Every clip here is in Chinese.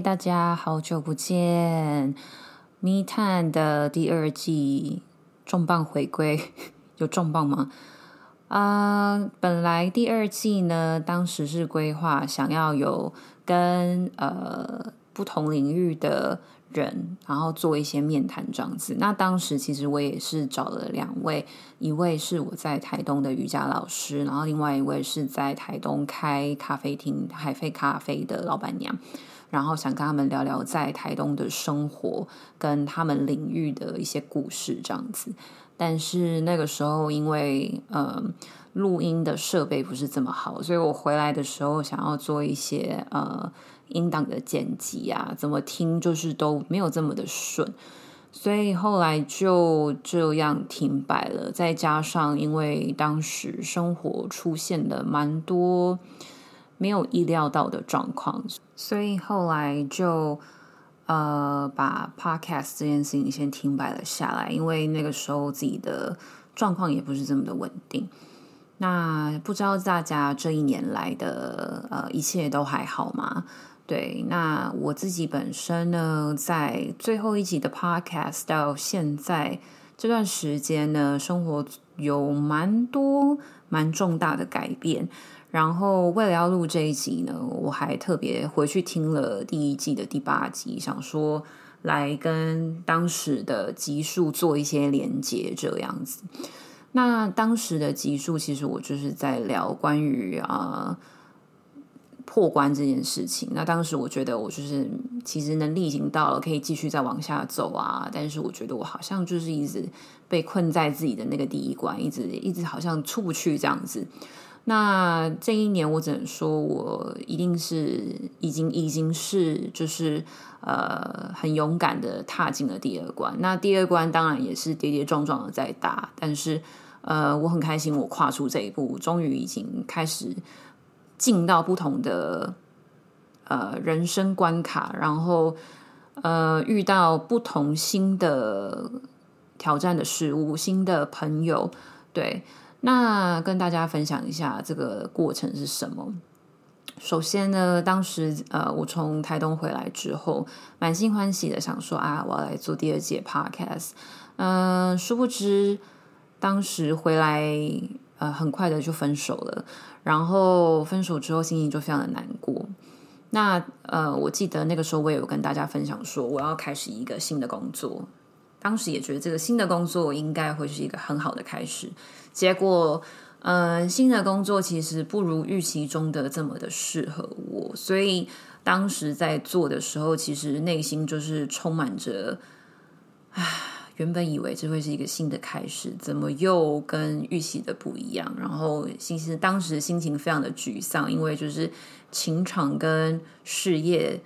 大家好久不见！密探的第二季重磅回归，有重磅吗？啊，本来第二季呢，当时是规划想要有跟呃不同领域的人，然后做一些面谈这样子。那当时其实我也是找了两位，一位是我在台东的瑜伽老师，然后另外一位是在台东开咖啡厅海飞咖啡的老板娘。然后想跟他们聊聊在台东的生活，跟他们领域的一些故事这样子。但是那个时候因为呃录音的设备不是这么好，所以我回来的时候想要做一些呃音档的剪辑啊，怎么听就是都没有这么的顺，所以后来就这样停摆了。再加上因为当时生活出现了蛮多。没有意料到的状况，所以后来就呃把 podcast 这件事情先停摆了下来，因为那个时候自己的状况也不是这么的稳定。那不知道大家这一年来的呃一切都还好吗？对，那我自己本身呢，在最后一集的 podcast 到现在这段时间呢，生活有蛮多蛮重大的改变。然后为了要录这一集呢，我还特别回去听了第一季的第八集，想说来跟当时的集数做一些连接，这样子。那当时的集数，其实我就是在聊关于啊破关这件事情。那当时我觉得我就是其实能力已经到了，可以继续再往下走啊。但是我觉得我好像就是一直被困在自己的那个第一关，一直一直好像出不去这样子。那这一年，我只能说，我一定是已经已经是就是呃很勇敢的踏进了第二关。那第二关当然也是跌跌撞撞的在打，但是呃我很开心，我跨出这一步，终于已经开始进到不同的呃人生关。卡，然后呃遇到不同新的挑战的事物，新的朋友，对。那跟大家分享一下这个过程是什么。首先呢，当时呃，我从台东回来之后，满心欢喜的想说啊，我要来做第二届 podcast。嗯，殊不知当时回来呃，很快的就分手了。然后分手之后，心情就非常的难过。那呃，我记得那个时候我也有跟大家分享说，我要开始一个新的工作。当时也觉得这个新的工作应该会是一个很好的开始。结果，嗯，新的工作其实不如预期中的这么的适合我，所以当时在做的时候，其实内心就是充满着，啊，原本以为这会是一个新的开始，怎么又跟预期的不一样？然后，其实当时心情非常的沮丧，因为就是情场跟事业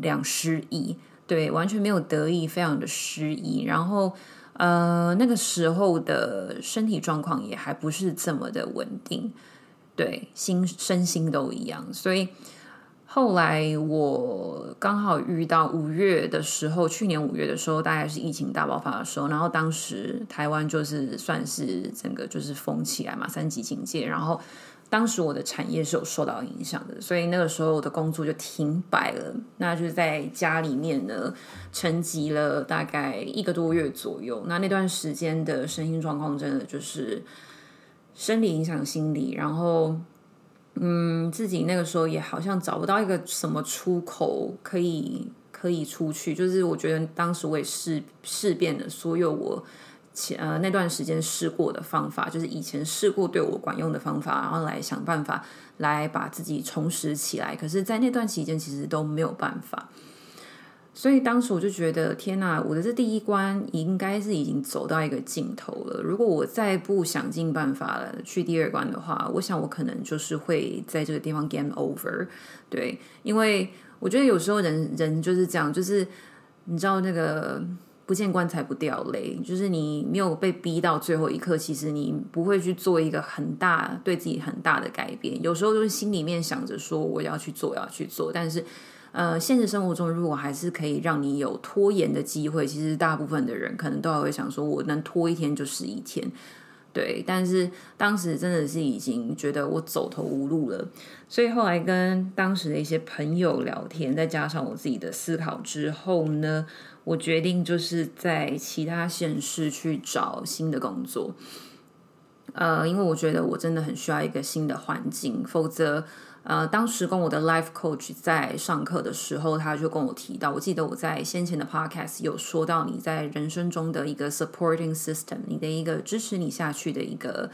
两失意，对，完全没有得意，非常的失意，然后。呃，那个时候的身体状况也还不是这么的稳定，对，心身心都一样。所以后来我刚好遇到五月的时候，去年五月的时候，大概是疫情大爆发的时候，然后当时台湾就是算是整个就是封起来嘛，三级警戒，然后。当时我的产业是有受到影响的，所以那个时候我的工作就停摆了。那就是在家里面呢，沉寂了大概一个多月左右。那那段时间的身心状况真的就是生理影响心理，然后嗯，自己那个时候也好像找不到一个什么出口可以可以出去。就是我觉得当时我也试试遍了所有我。前呃那段时间试过的方法，就是以前试过对我管用的方法，然后来想办法来把自己重拾起来。可是，在那段期间，其实都没有办法。所以当时我就觉得，天哪！我的这第一关应该是已经走到一个尽头了。如果我再不想尽办法了去第二关的话，我想我可能就是会在这个地方 game over。对，因为我觉得有时候人人就是这样，就是你知道那个。不见棺材不掉泪，就是你没有被逼到最后一刻，其实你不会去做一个很大对自己很大的改变。有时候就是心里面想着说我要去做，要去做，但是呃，现实生活中如果还是可以让你有拖延的机会，其实大部分的人可能都还会想说，我能拖一天就是一天。对，但是当时真的是已经觉得我走投无路了，所以后来跟当时的一些朋友聊天，再加上我自己的思考之后呢，我决定就是在其他县市去找新的工作。呃，因为我觉得我真的很需要一个新的环境，否则。呃，当时跟我的 life coach 在上课的时候，他就跟我提到，我记得我在先前的 podcast 有说到，你在人生中的一个 supporting system，你的一个支持你下去的一个，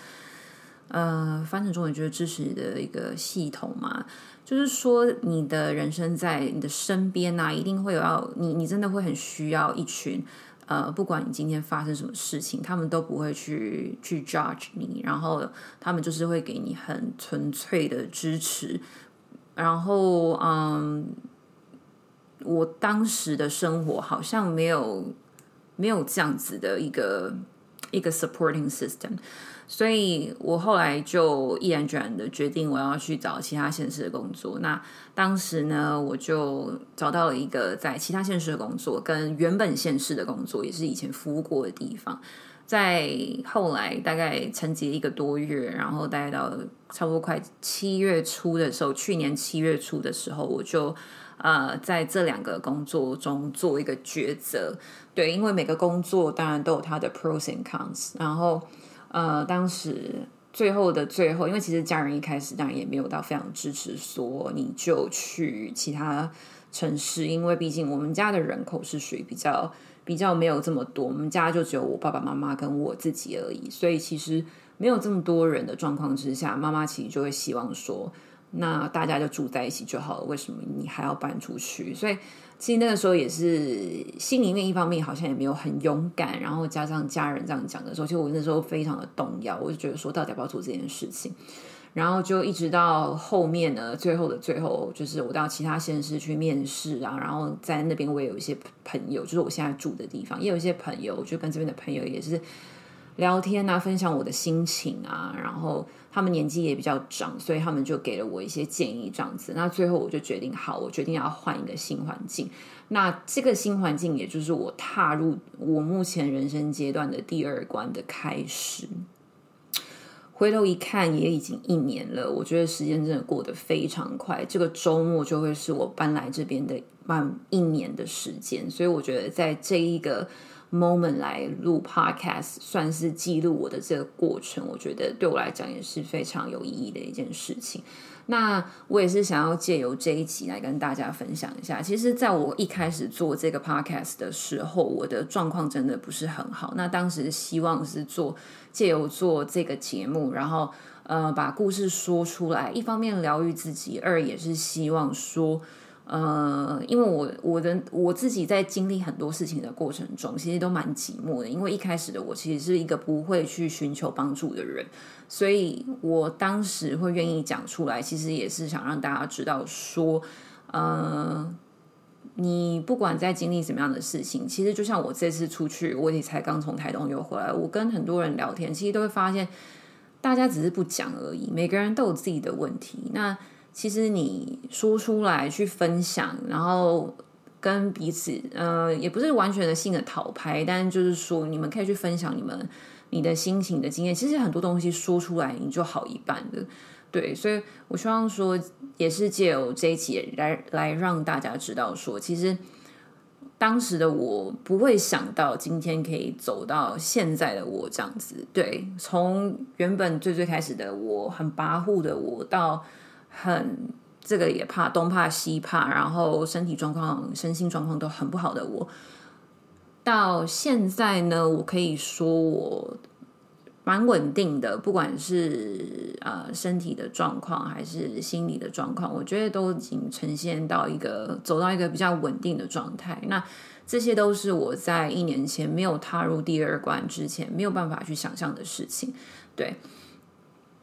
呃，翻成中文就是支持你的一个系统嘛，就是说你的人生在你的身边呐，一定会有要你，你真的会很需要一群。呃，不管你今天发生什么事情，他们都不会去去 judge 你，然后他们就是会给你很纯粹的支持。然后，嗯，我当时的生活好像没有没有这样子的一个一个 supporting system。所以我后来就毅然决然的决定，我要去找其他县市的工作。那当时呢，我就找到了一个在其他县市的工作，跟原本县市的工作也是以前服务过的地方。在后来大概沉寂一个多月，然后大概到差不多快七月初的时候，去年七月初的时候，我就呃在这两个工作中做一个抉择。对，因为每个工作当然都有它的 pros and cons，然后。呃，当时最后的最后，因为其实家人一开始当然也没有到非常支持，说你就去其他城市，因为毕竟我们家的人口是属于比较比较没有这么多，我们家就只有我爸爸妈妈跟我自己而已，所以其实没有这么多人的状况之下，妈妈其实就会希望说，那大家就住在一起就好了，为什么你还要搬出去？所以。其实那个时候也是心里面一方面好像也没有很勇敢，然后加上家人这样讲的时候，其实我那时候非常的动摇，我就觉得说到底要不要做这件事情，然后就一直到后面呢，最后的最后，就是我到其他县市去面试啊，然后在那边我也有一些朋友，就是我现在住的地方，也有一些朋友，就跟这边的朋友也是。聊天啊，分享我的心情啊，然后他们年纪也比较长，所以他们就给了我一些建议，这样子。那最后我就决定，好，我决定要换一个新环境。那这个新环境，也就是我踏入我目前人生阶段的第二关的开始。回头一看，也已经一年了。我觉得时间真的过得非常快，这个周末就会是我搬来这边的满一年的时间。所以我觉得在这一个。Moment 来录 podcast，算是记录我的这个过程。我觉得对我来讲也是非常有意义的一件事情。那我也是想要借由这一集来跟大家分享一下。其实，在我一开始做这个 podcast 的时候，我的状况真的不是很好。那当时希望是做借由做这个节目，然后呃把故事说出来，一方面疗愈自己，二也是希望说。呃，因为我我的我自己在经历很多事情的过程中，其实都蛮寂寞的。因为一开始的我其实是一个不会去寻求帮助的人，所以我当时会愿意讲出来，其实也是想让大家知道说，呃，你不管在经历什么样的事情，其实就像我这次出去，我也才刚从台东又回来，我跟很多人聊天，其实都会发现，大家只是不讲而已，每个人都有自己的问题。那其实你说出来去分享，然后跟彼此，呃，也不是完全的性的讨拍，但就是说，你们可以去分享你们你的心情的经验。其实很多东西说出来，你就好一半的，对。所以我希望说，也是借由这一期来来让大家知道，说其实当时的我不会想到今天可以走到现在的我这样子。对，从原本最最开始的我很跋扈的我到。很这个也怕东怕西怕，然后身体状况、身心状况都很不好的我，到现在呢，我可以说我蛮稳定的，不管是呃身体的状况还是心理的状况，我觉得都已经呈现到一个走到一个比较稳定的状态。那这些都是我在一年前没有踏入第二关之前没有办法去想象的事情，对。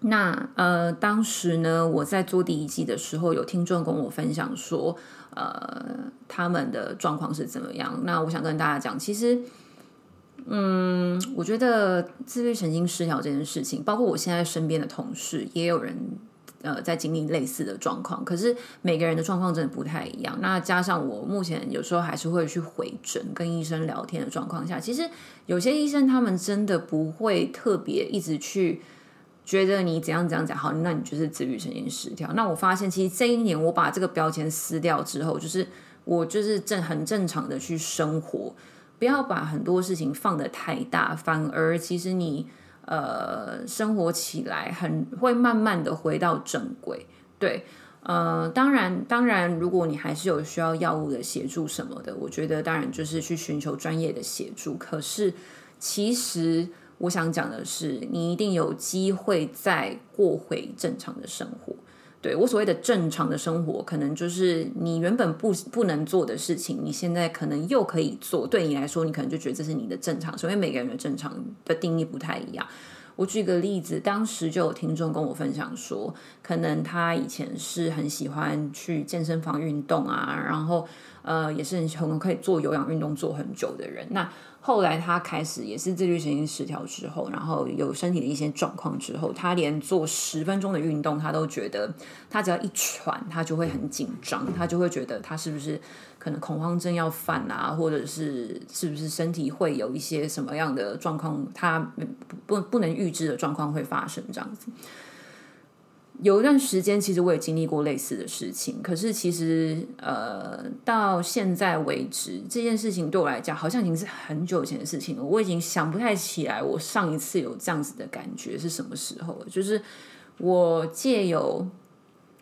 那呃，当时呢，我在做第一季的时候，有听众跟我分享说，呃，他们的状况是怎么样？那我想跟大家讲，其实，嗯，我觉得自律神经失调这件事情，包括我现在身边的同事，也有人呃在经历类似的状况，可是每个人的状况真的不太一样。那加上我目前有时候还是会去回诊跟医生聊天的状况下，其实有些医生他们真的不会特别一直去觉得你怎样怎样讲好，那你就是自律神经失调。那我发现其实这一年我把这个标签撕掉之后，就是我就是正很正常的去生活，不要把很多事情放得太大，反而其实你。呃，生活起来很会慢慢的回到正轨，对，呃，当然，当然，如果你还是有需要药物的协助什么的，我觉得当然就是去寻求专业的协助。可是，其实我想讲的是，你一定有机会再过回正常的生活。对我所谓的正常的生活，可能就是你原本不不能做的事情，你现在可能又可以做。对你来说，你可能就觉得这是你的正常。因为每个人的正常的定义不太一样。我举个例子，当时就有听众跟我分享说，可能他以前是很喜欢去健身房运动啊，然后呃，也是很很可以做有氧运动做很久的人。那后来他开始也是自律神经失调之后，然后有身体的一些状况之后，他连做十分钟的运动，他都觉得他只要一喘，他就会很紧张，他就会觉得他是不是可能恐慌症要犯啊，或者是是不是身体会有一些什么样的状况，他不不能预知的状况会发生这样子。有一段时间，其实我也经历过类似的事情。可是，其实呃，到现在为止，这件事情对我来讲，好像已经是很久以前的事情了。我已经想不太起来，我上一次有这样子的感觉是什么时候了。就是我借由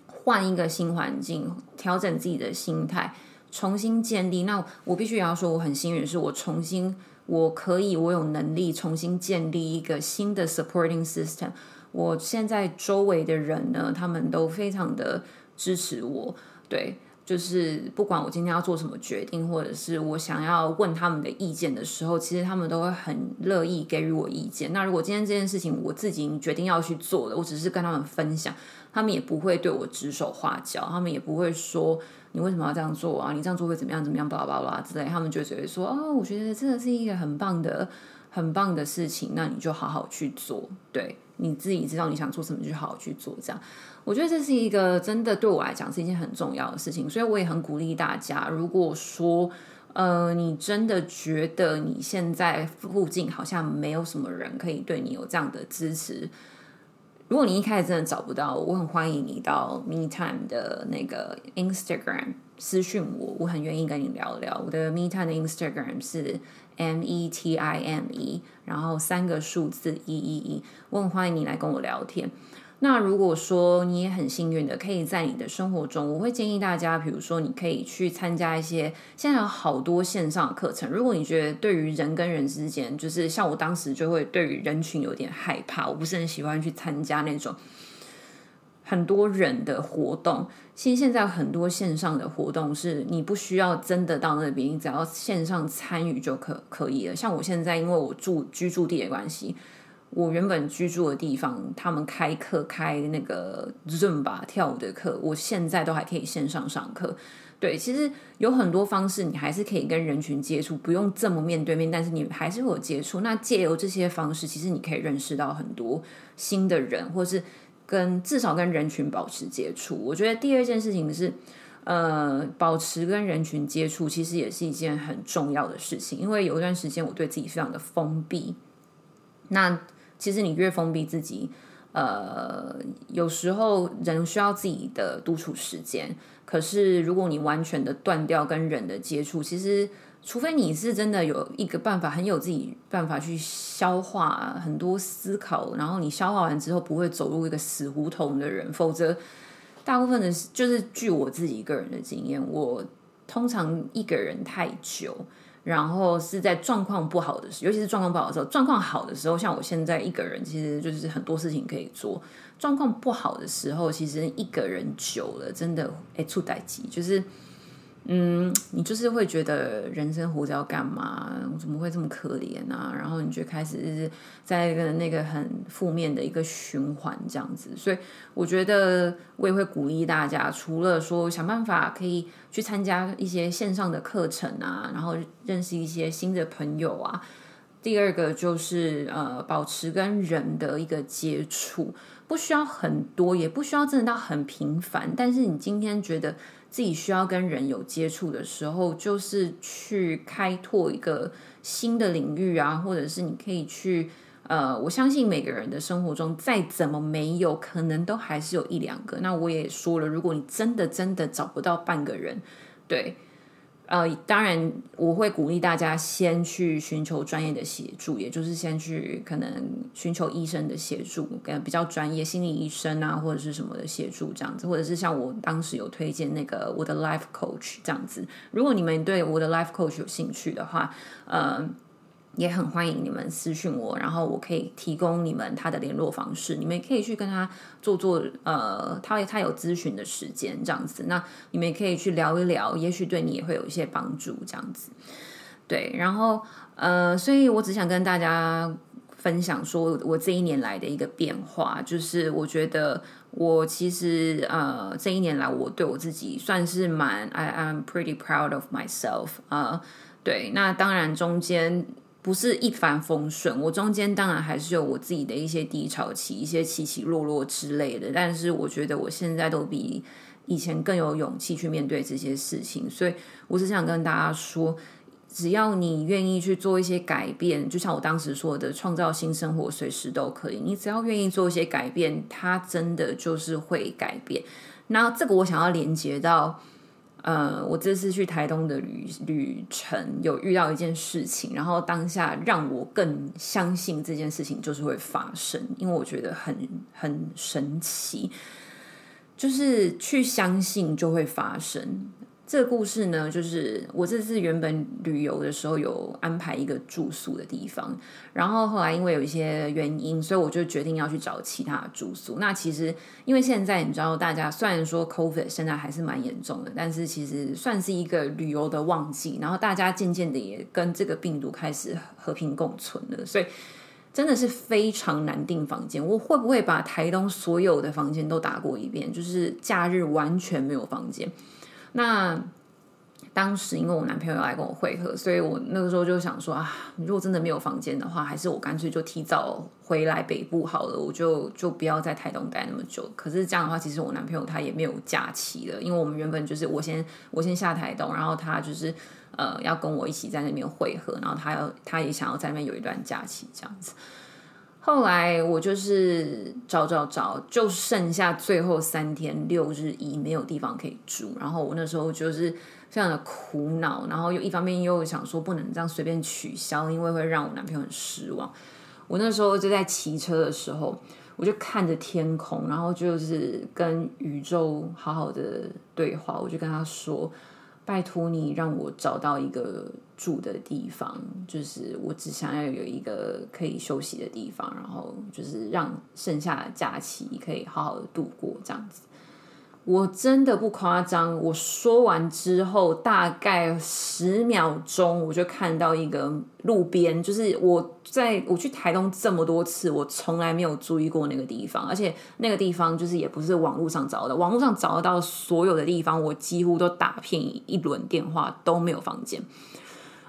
换一个新环境，调整自己的心态，重新建立。那我必须要说，我很幸运，是我重新我可以，我有能力重新建立一个新的 supporting system。我现在周围的人呢，他们都非常的支持我，对，就是不管我今天要做什么决定，或者是我想要问他们的意见的时候，其实他们都会很乐意给予我意见。那如果今天这件事情我自己决定要去做的，我只是跟他们分享，他们也不会对我指手画脚，他们也不会说你为什么要这样做啊？你这样做会怎么样？怎么样？巴拉巴拉之类，他们就只会说哦，我觉得真的是一个很棒的、很棒的事情，那你就好好去做，对。你自己知道你想做什么，就好好去做。这样，我觉得这是一个真的对我来讲是一件很重要的事情。所以我也很鼓励大家，如果说呃，你真的觉得你现在附近好像没有什么人可以对你有这样的支持，如果你一开始真的找不到，我很欢迎你到 Me Time 的那个 Instagram 私讯我，我很愿意跟你聊聊。我的 Me Time 的 Instagram 是。M E T I M E，然后三个数字一一一，我很欢迎你来跟我聊天。那如果说你也很幸运的，可以在你的生活中，我会建议大家，比如说你可以去参加一些现在有好多线上的课程。如果你觉得对于人跟人之间，就是像我当时就会对于人群有点害怕，我不是很喜欢去参加那种。很多人的活动，其实现在很多线上的活动是你不需要真的到那边，你只要线上参与就可可以了。像我现在，因为我住居住地的关系，我原本居住的地方，他们开课开那个 Zoom 吧跳舞的课，我现在都还可以线上上课。对，其实有很多方式，你还是可以跟人群接触，不用这么面对面，但是你还是会有接触。那借由这些方式，其实你可以认识到很多新的人，或是。跟至少跟人群保持接触，我觉得第二件事情是，呃，保持跟人群接触，其实也是一件很重要的事情。因为有一段时间我对自己非常的封闭，那其实你越封闭自己，呃，有时候人需要自己的独处时间。可是如果你完全的断掉跟人的接触，其实。除非你是真的有一个办法，很有自己办法去消化很多思考，然后你消化完之后不会走入一个死胡同的人，否则大部分的，就是据我自己个人的经验，我通常一个人太久，然后是在状况不好的时，尤其是状况不好的时候，状况好的时候，像我现在一个人，其实就是很多事情可以做；状况不好的时候，其实一个人久了，真的哎出代机，就是。嗯，你就是会觉得人生活着要干嘛？我怎么会这么可怜啊？然后你就开始在一个那个很负面的一个循环这样子。所以我觉得我也会鼓励大家，除了说想办法可以去参加一些线上的课程啊，然后认识一些新的朋友啊。第二个就是呃，保持跟人的一个接触。不需要很多，也不需要真的到很频繁。但是你今天觉得自己需要跟人有接触的时候，就是去开拓一个新的领域啊，或者是你可以去。呃，我相信每个人的生活中，再怎么没有，可能都还是有一两个。那我也说了，如果你真的真的找不到半个人，对，呃，当然我会鼓励大家先去寻求专业的协助，也就是先去可能寻求医生的协助，跟比较专业心理医生啊，或者是什么的协助这样子，或者是像我当时有推荐那个我的 life coach 这样子。如果你们对我的 life coach 有兴趣的话，呃。也很欢迎你们私讯我，然后我可以提供你们他的联络方式，你们也可以去跟他做做呃，他他有咨询的时间这样子，那你们也可以去聊一聊，也许对你也会有一些帮助这样子。对，然后呃，所以我只想跟大家分享说，我这一年来的一个变化，就是我觉得我其实呃这一年来我对我自己算是蛮 I am pretty proud of myself 啊，对，那当然中间。不是一帆风顺，我中间当然还是有我自己的一些低潮期，一些起起落落之类的。但是我觉得我现在都比以前更有勇气去面对这些事情，所以我只想跟大家说，只要你愿意去做一些改变，就像我当时说的，创造新生活随时都可以。你只要愿意做一些改变，它真的就是会改变。那这个我想要连接到。呃，我这次去台东的旅旅程有遇到一件事情，然后当下让我更相信这件事情就是会发生，因为我觉得很很神奇，就是去相信就会发生。这个故事呢，就是我这次原本旅游的时候有安排一个住宿的地方，然后后来因为有一些原因，所以我就决定要去找其他的住宿。那其实因为现在你知道，大家虽然说 COVID 现在还是蛮严重的，但是其实算是一个旅游的旺季，然后大家渐渐的也跟这个病毒开始和平共存了，所以真的是非常难订房间。我会不会把台东所有的房间都打过一遍？就是假日完全没有房间。那当时因为我男朋友要来跟我会合，所以我那个时候就想说啊，如果真的没有房间的话，还是我干脆就提早回来北部好了，我就就不要在台东待那么久。可是这样的话，其实我男朋友他也没有假期了，因为我们原本就是我先我先下台东，然后他就是呃要跟我一起在那边会合，然后他要他也想要在那边有一段假期这样子。后来我就是找找找，就剩下最后三天六日一没有地方可以住，然后我那时候就是非常的苦恼，然后又一方面又想说不能这样随便取消，因为会让我男朋友很失望。我那时候就在骑车的时候，我就看着天空，然后就是跟宇宙好好的对话，我就跟他说。拜托你让我找到一个住的地方，就是我只想要有一个可以休息的地方，然后就是让剩下的假期可以好好的度过这样子。我真的不夸张，我说完之后，大概十秒钟，我就看到一个路边，就是我在我去台东这么多次，我从来没有注意过那个地方，而且那个地方就是也不是网络上找的，网络上找得到所有的地方，我几乎都打遍一轮电话都没有房间。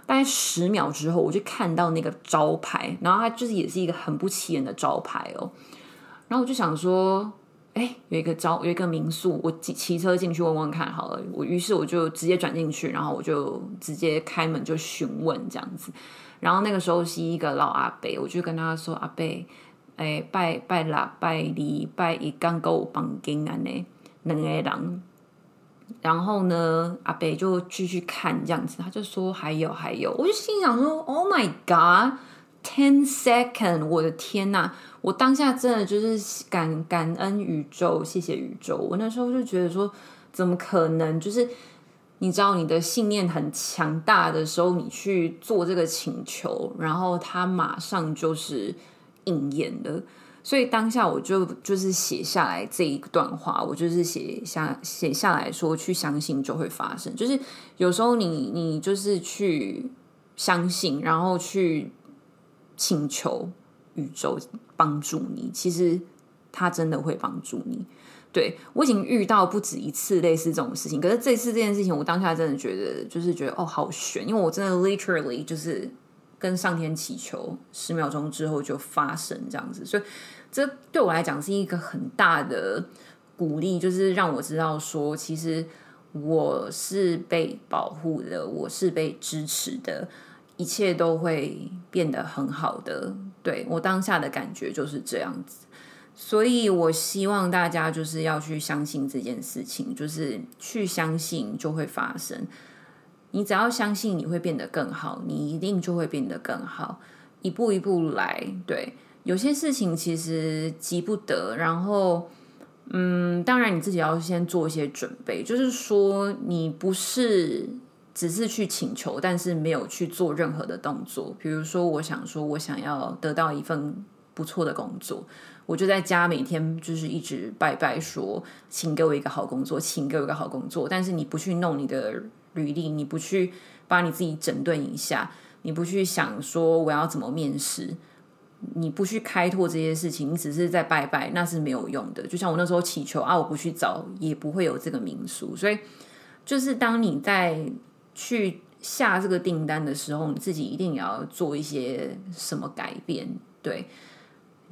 大概十秒之后，我就看到那个招牌，然后它就是也是一个很不起眼的招牌哦，然后我就想说。哎，有一个招，有一个民宿，我骑骑车进去问问看好了。我于是我就直接转进去，然后我就直接开门就询问这样子。然后那个时候是一个老阿伯，我就跟他说：“阿伯，哎，拜拜啦，拜礼拜一刚够房间安呢，两个人。”然后呢，阿伯就继续看这样子，他就说：“还有还有。”我就心想说：“Oh my god！” Ten second，我的天呐！我当下真的就是感感恩宇宙，谢谢宇宙。我那时候就觉得说，怎么可能？就是你知道，你的信念很强大的时候，你去做这个请求，然后它马上就是应验的。所以当下我就就是写下来这一段话，我就是写下写下来说，去相信就会发生。就是有时候你你就是去相信，然后去。请求宇宙帮助你，其实他真的会帮助你。对我已经遇到不止一次类似这种事情，可是这次这件事情，我当下真的觉得就是觉得哦，好悬，因为我真的 literally 就是跟上天祈求，十秒钟之后就发生这样子，所以这对我来讲是一个很大的鼓励，就是让我知道说，其实我是被保护的，我是被支持的，一切都会变得很好的。对我当下的感觉就是这样子。所以，我希望大家就是要去相信这件事情，就是去相信就会发生。你只要相信你会变得更好，你一定就会变得更好。一步一步来，对，有些事情其实急不得。然后，嗯，当然你自己要先做一些准备，就是说你不是只是去请求，但是没有去做任何的动作。比如说，我想说我想要得到一份不错的工作。我就在家每天就是一直拜拜说，请给我一个好工作，请给我一个好工作。但是你不去弄你的履历，你不去把你自己整顿一下，你不去想说我要怎么面试，你不去开拓这些事情，你只是在拜拜，那是没有用的。就像我那时候祈求啊，我不去找，也不会有这个民宿。所以，就是当你在去下这个订单的时候，你自己一定要做一些什么改变，对。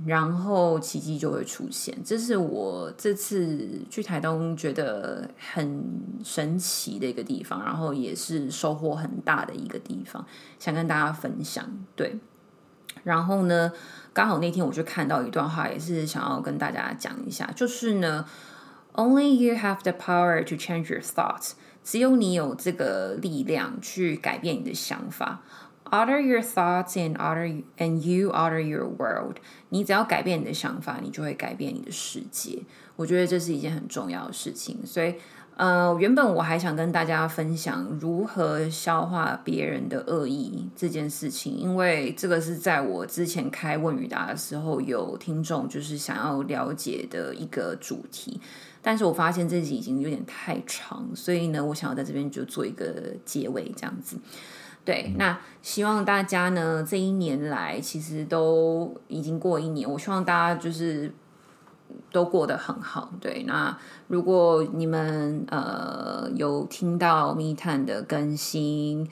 然后奇迹就会出现，这是我这次去台东觉得很神奇的一个地方，然后也是收获很大的一个地方，想跟大家分享。对，然后呢，刚好那天我就看到一段话，也是想要跟大家讲一下，就是呢，Only you have the power to change your thoughts，只有你有这个力量去改变你的想法。Alter your thoughts and alter and you alter your world。你只要改变你的想法，你就会改变你的世界。我觉得这是一件很重要的事情。所以，呃，原本我还想跟大家分享如何消化别人的恶意这件事情，因为这个是在我之前开问与答的时候，有听众就是想要了解的一个主题。但是我发现这集已经有点太长，所以呢，我想要在这边就做一个结尾，这样子。对，那希望大家呢，这一年来其实都已经过一年，我希望大家就是都过得很好。对，那如果你们呃有听到密探的更新。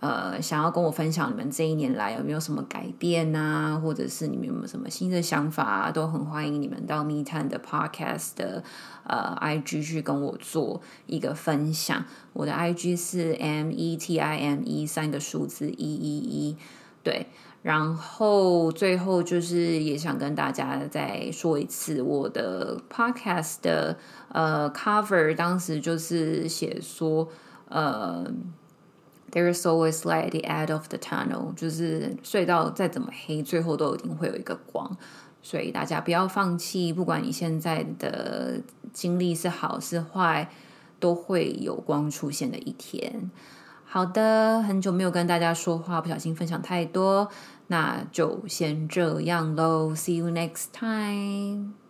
呃，想要跟我分享你们这一年来有没有什么改变啊，或者是你们有没有什么新的想法啊，都很欢迎你们到密探的 Podcast 的呃 IG 去跟我做一个分享。我的 IG 是 M E T I M E 三个数字一一一，对。然后最后就是也想跟大家再说一次，我的 Podcast 的呃 Cover 当时就是写说呃。There is always light at the end of the tunnel，就是隧道再怎么黑，最后都一定会有一个光。所以大家不要放弃，不管你现在的经历是好是坏，都会有光出现的一天。好的，很久没有跟大家说话，不小心分享太多，那就先这样喽。See you next time。